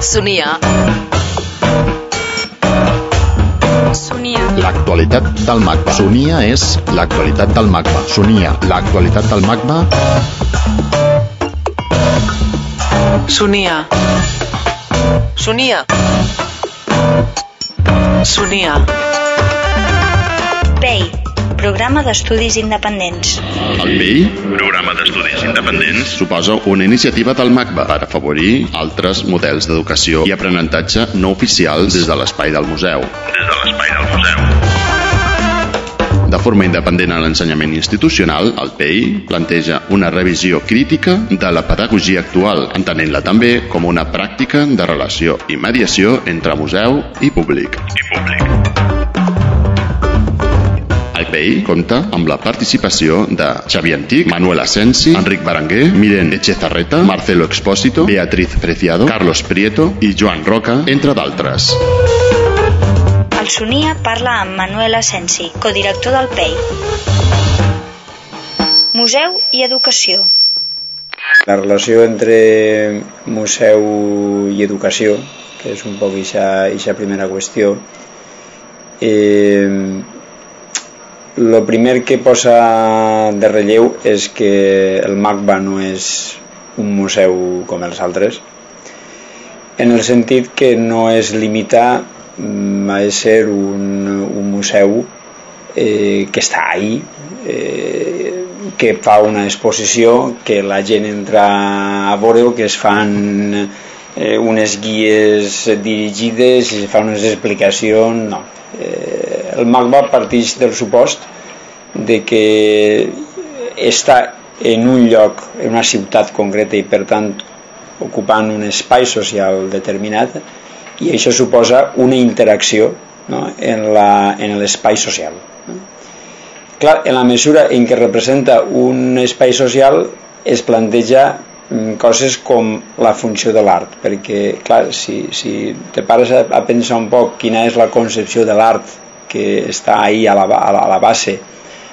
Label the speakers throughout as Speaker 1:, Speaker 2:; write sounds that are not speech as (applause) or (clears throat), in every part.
Speaker 1: Sonia. Sonia.
Speaker 2: L'actualitat del MACBA. Sonia és l'actualitat del MACBA. Sonia, l'actualitat del MACBA.
Speaker 1: Sonia. Sonia. Sonia.
Speaker 3: PEI, programa d'estudis independents.
Speaker 2: El PEI
Speaker 4: Programa d'estudis independents
Speaker 2: suposa una iniciativa del MACBA per afavorir altres models d'educació i aprenentatge no oficials des de l'espai del museu.
Speaker 4: des de l'espai del museu.
Speaker 2: De forma independent a l'ensenyament institucional, el PEI planteja una revisió crítica de la pedagogia actual, entenent-la també com una pràctica de relació i mediació entre museu i públic.
Speaker 4: I públic.
Speaker 2: El PEI compta amb la participació de Xavi Antic, Manuel Asensi, Enric Berenguer, Miren Echezarreta, Marcelo Expósito, Beatriz Preciado, Carlos Prieto i Joan Roca, entre d'altres.
Speaker 3: El Sonia parla amb Manuel Asensi, codirector del PEI. Museu i educació.
Speaker 5: La relació entre museu i educació, que és un poc aquesta primera qüestió, eh, lo primer que posa de relleu és que el MACBA no és un museu com els altres, en el sentit que no es limita mm, a ser un, un museu eh, que està ahí, eh, que fa una exposició, que la gent entra a veure que es fan eh, unes guies dirigides i es fan unes explicacions, no. Eh, el MACBA parteix del supost de que està en un lloc, en una ciutat concreta i per tant ocupant un espai social determinat i això suposa una interacció no? en l'espai social. No? Clar, en la mesura en què representa un espai social es planteja mm, coses com la funció de l'art, perquè clar, si, si te pares a, a pensar un poc quina és la concepció de l'art que està ahí a la, a la, a la base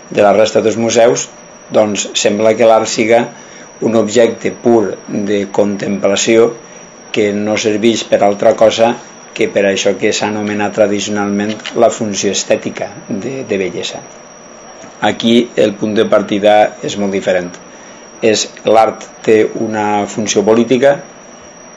Speaker 5: de la resta dels museus, doncs sembla que l'art siga un objecte pur de contemplació que no serveix per altra cosa que per això que s'ha anomenat tradicionalment la funció estètica de, de bellesa. Aquí el punt de partida és molt diferent. És l'art té una funció política,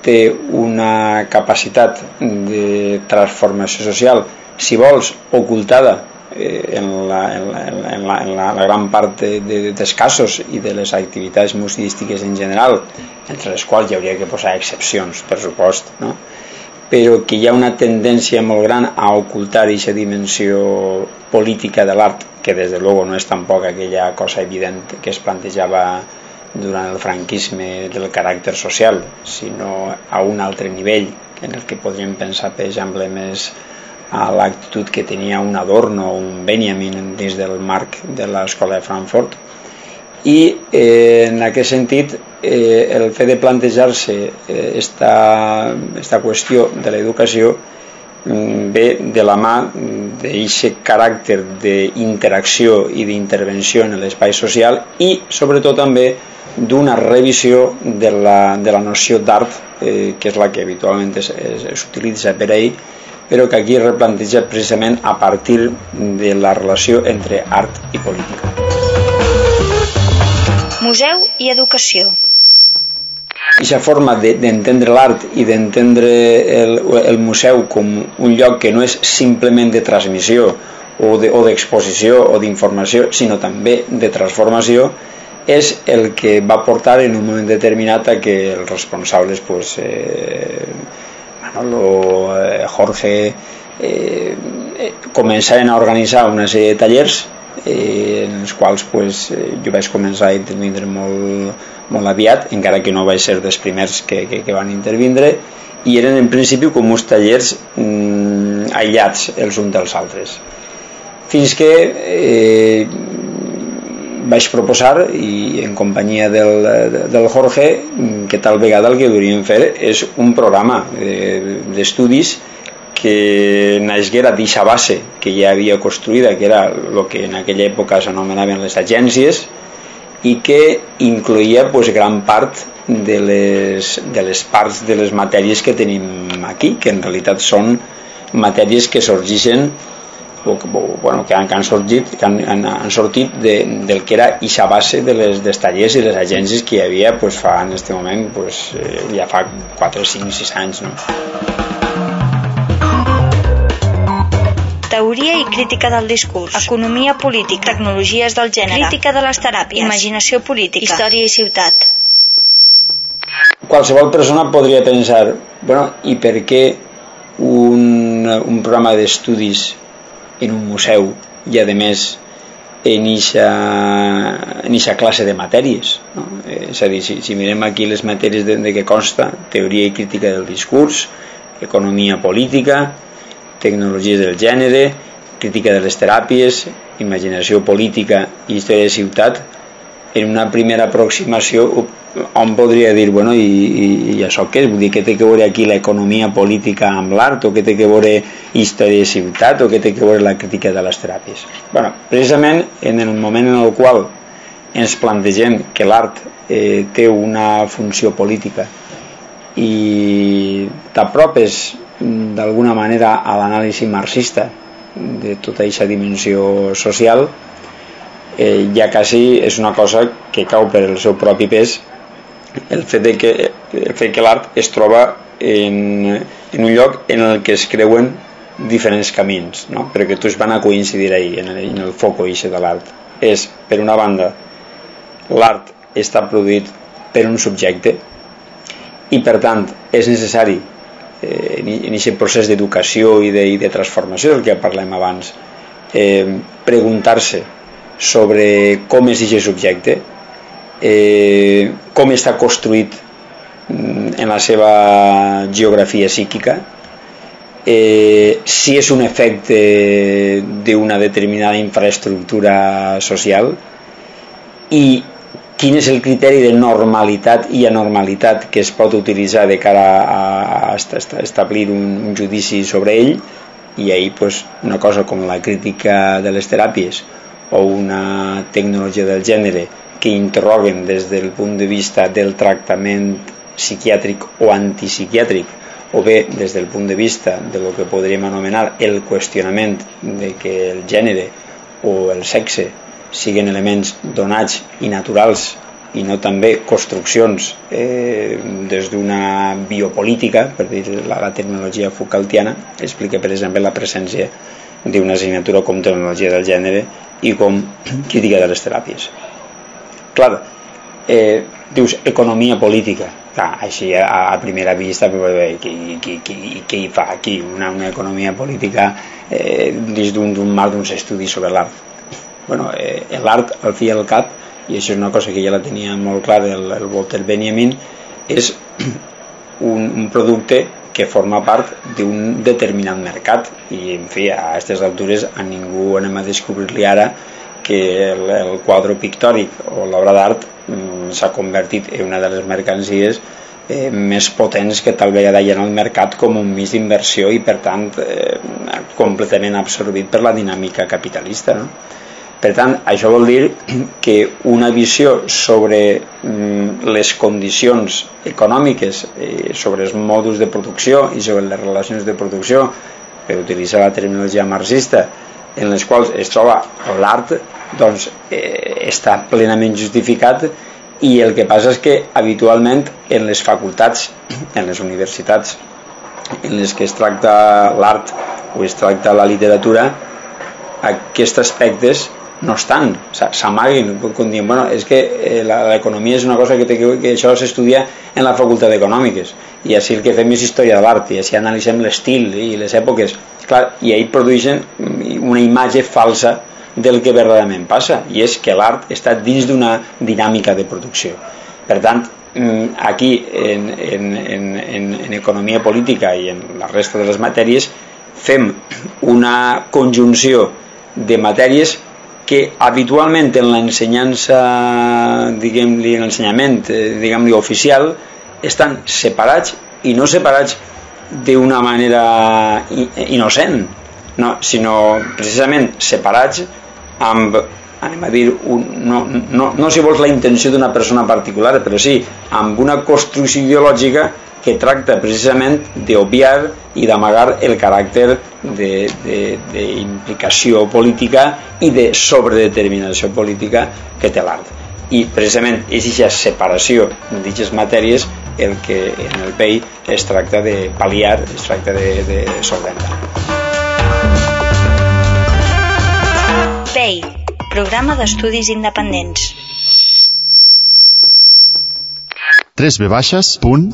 Speaker 5: té una capacitat de transformació social, si vols, ocultada eh, en, la, en, la, en, la, en, la, la, gran part de, de, dels casos i de les activitats museístiques en general, entre les quals hi hauria que posar excepcions, per supost, no? però que hi ha una tendència molt gran a ocultar aquesta dimensió política de l'art, que des de luego no és tampoc aquella cosa evident que es plantejava durant el franquisme del caràcter social, sinó a un altre nivell, en el que podríem pensar, per exemple, més a l'actitud que tenia un Adorno o un Benjamin dins del marc de l'escola de Frankfurt, i eh, en aquest sentit eh, el fet de plantejar-se eh, esta, esta qüestió de l'educació mm, ve de la mà d'aquest caràcter d'interacció i d'intervenció en l'espai social i sobretot també d'una revisió de la, de la noció d'art eh, que és la que habitualment s'utilitza per ahir però que aquí es replanteja precisament a partir de la relació entre art i política.
Speaker 3: Museu i educació.
Speaker 5: Aquesta forma de- d'entendre l'art i d'entendre el, el museu com un lloc que no és simplement de transmissió o de- o d'exposició d'informació, sinó també de transformació, és el que va portar en un moment determinat a que els responsables, pues, eh, Manolo, Jorge, eh, eh, començaren a organitzar una sèrie de tallers eh, en els quals pues, eh, jo vaig començar a intervindre molt, molt aviat, encara que no vaig ser dels primers que, que, que van intervindre, i eren en principi com uns tallers mm, aïllats els uns dels altres. Fins que eh, vaig proposar, i en companyia del, del Jorge, que tal vegada el que hauríem fer és un programa d'estudis que naixguera d'aquesta base que ja havia construïda, que era el que en aquella època s'anomenaven les agències, i que incloïa pues, gran part de les, de les parts de les matèries que tenim aquí, que en realitat són matèries que sorgeixen o, o bueno, que, han, que han sorgit, que han, han, han sortit de, del que era ixa base de les dels tallers i les agències que hi havia pues, fa en aquest moment pues, eh, ja fa 4, 5, 6 anys no?
Speaker 3: Teoria i crítica del discurs, economia política, tecnologies del gènere, crítica de les teràpies, imaginació política, història i ciutat.
Speaker 5: Qualsevol persona podria pensar, bueno, i per què un, un programa d'estudis en un museu i a més en eixa classe de matèries? No? Eh, és a dir, si, si mirem aquí les matèries de, de què consta teoria i crítica del discurs economia política tecnologies del gènere crítica de les teràpies imaginació política i història de ciutat en una primera aproximació on podria dir, bueno, i, i, i això què és? Vull dir, què té que veure aquí l'economia política amb l'art, o què té que veure història de ciutat, o què té que veure la crítica de les teràpies? bueno, precisament en el moment en el qual ens plantegem que l'art eh, té una funció política i t'apropes d'alguna manera a l'anàlisi marxista de tota aquesta dimensió social eh, ja quasi és una cosa que cau per el seu propi pes el fet de que, el fet que l'art es troba en, en un lloc en el que es creuen diferents camins, no? però que tots van a coincidir ahí, en el, en el foco ixe de l'art. És, per una banda, l'art està produït per un subjecte i per tant és necessari eh, aquest procés d'educació i, de, i de transformació del que parlem abans eh, preguntar-se sobre com és aquest subjecte eh, com està construït mm, en la seva geografia psíquica eh, si és un efecte d'una determinada infraestructura social i quin és el criteri de normalitat i anormalitat que es pot utilitzar de cara a, establir un, un judici sobre ell? I ahir pues, una cosa com la crítica de les teràpies o una tecnologia del gènere que interroguen des del punt de vista del tractament psiquiàtric o antipsiquiàtric o bé des del punt de vista de lo que podríem anomenar el qüestionament de que el gènere o el sexe siguin elements donats i naturals i no també construccions eh, des d'una biopolítica, per dir la, la terminologia Foucaultiana, explica per exemple la presència d'una assignatura com tecnologia del gènere i com (clears throat) crítica de les teràpies. Clar, eh, dius economia política. Clar, així a, a primera vista qui, qui, qui, qui hi fa aquí una, una economia política eh, dins d'un marc d'uns estudis sobre l'art bueno, eh, l'art al fi i al cap i això és una cosa que ja la tenia molt clar el, el Walter Benjamin és (clears throat) un, un producte que forma part d'un determinat mercat i en fi a aquestes altures a ningú anem a descobrir-li ara que el, el quadre pictòric o l'obra d'art mm, s'ha convertit en una de les mercancies eh, més potents que tal vegada hi ha el mercat com un mig d'inversió i per tant eh, completament absorbit per la dinàmica capitalista no? Per tant això vol dir que una visió sobre mm, les condicions econòmiques eh, sobre els modus de producció i sobre les relacions de producció per utilitzar la terminologia marxista en les quals es troba l'art doncs eh, està plenament justificat i el que passa és que habitualment en les facultats, en les universitats en les que es tracta l'art o es tracta la literatura aquests aspectes no estan, s'amaguen com diem, bueno, és que eh, l'economia és una cosa que, que això s'estudia en la facultat d'econòmiques i així el que fem és història de l'art i així analitzem l'estil i les èpoques. Clar, i ahir produeixen una imatge falsa del que verdaderament passa i és que l'art està dins d'una dinàmica de producció. Per tant mm, aquí en, en, en, en economia política i en la resta de les matèries fem una conjunció de matèries que habitualment en l'ensenyança diguem-li en l'ensenyament eh, diguem-li oficial estan separats i no separats d'una manera innocent no, sinó precisament separats amb anem a dir, un, no, no, no si vols la intenció d'una persona particular, però sí, amb una construcció ideològica que tracta precisament d'obviar i d'amagar el caràcter d'implicació política i de sobredeterminació política que té l'art. I precisament és aquesta separació d'aquestes matèries el que en el PEI es tracta de pal·liar, es tracta de, de solventar.
Speaker 3: PEI, Programa d'Estudis Independents.
Speaker 2: www.macba.es